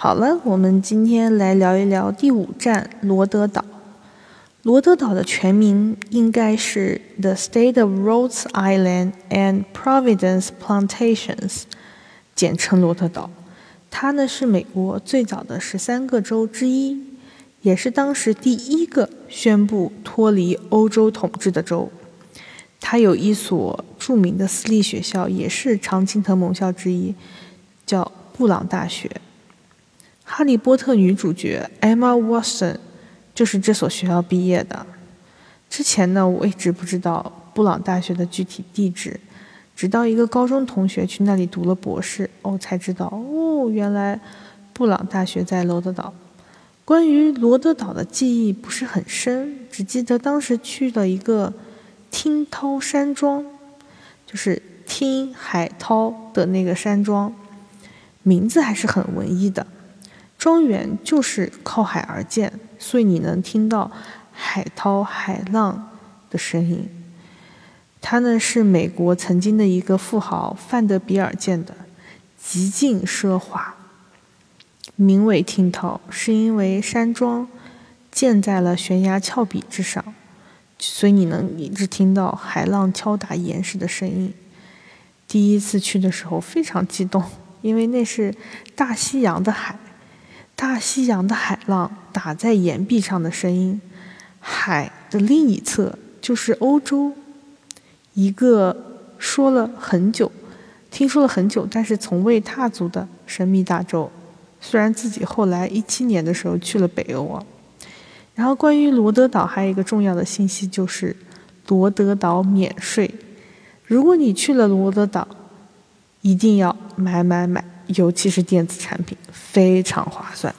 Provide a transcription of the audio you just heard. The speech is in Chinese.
好了，我们今天来聊一聊第五站罗德岛。罗德岛的全名应该是 The State of Rhode Island and Providence Plantations，简称罗德岛。它呢是美国最早的十三个州之一，也是当时第一个宣布脱离欧洲统治的州。它有一所著名的私立学校，也是常青藤盟校之一，叫布朗大学。哈利波特女主角 Emma Watson 就是这所学校毕业的。之前呢，我一直不知道布朗大学的具体地址，直到一个高中同学去那里读了博士，哦，才知道哦，原来布朗大学在罗德岛。关于罗德岛的记忆不是很深，只记得当时去了一个。听涛山庄，就是听海涛的那个山庄，名字还是很文艺的。庄园就是靠海而建，所以你能听到海涛、海浪的声音。它呢是美国曾经的一个富豪范德比尔建的，极尽奢华。名为听涛，是因为山庄建在了悬崖峭壁之上。所以你能一直听到海浪敲打岩石的声音。第一次去的时候非常激动，因为那是大西洋的海，大西洋的海浪打在岩壁上的声音。海的另一侧就是欧洲，一个说了很久、听说了很久，但是从未踏足的神秘大洲。虽然自己后来一七年的时候去了北欧啊。然后，关于罗德岛还有一个重要的信息，就是罗德岛免税。如果你去了罗德岛，一定要买买买，尤其是电子产品，非常划算。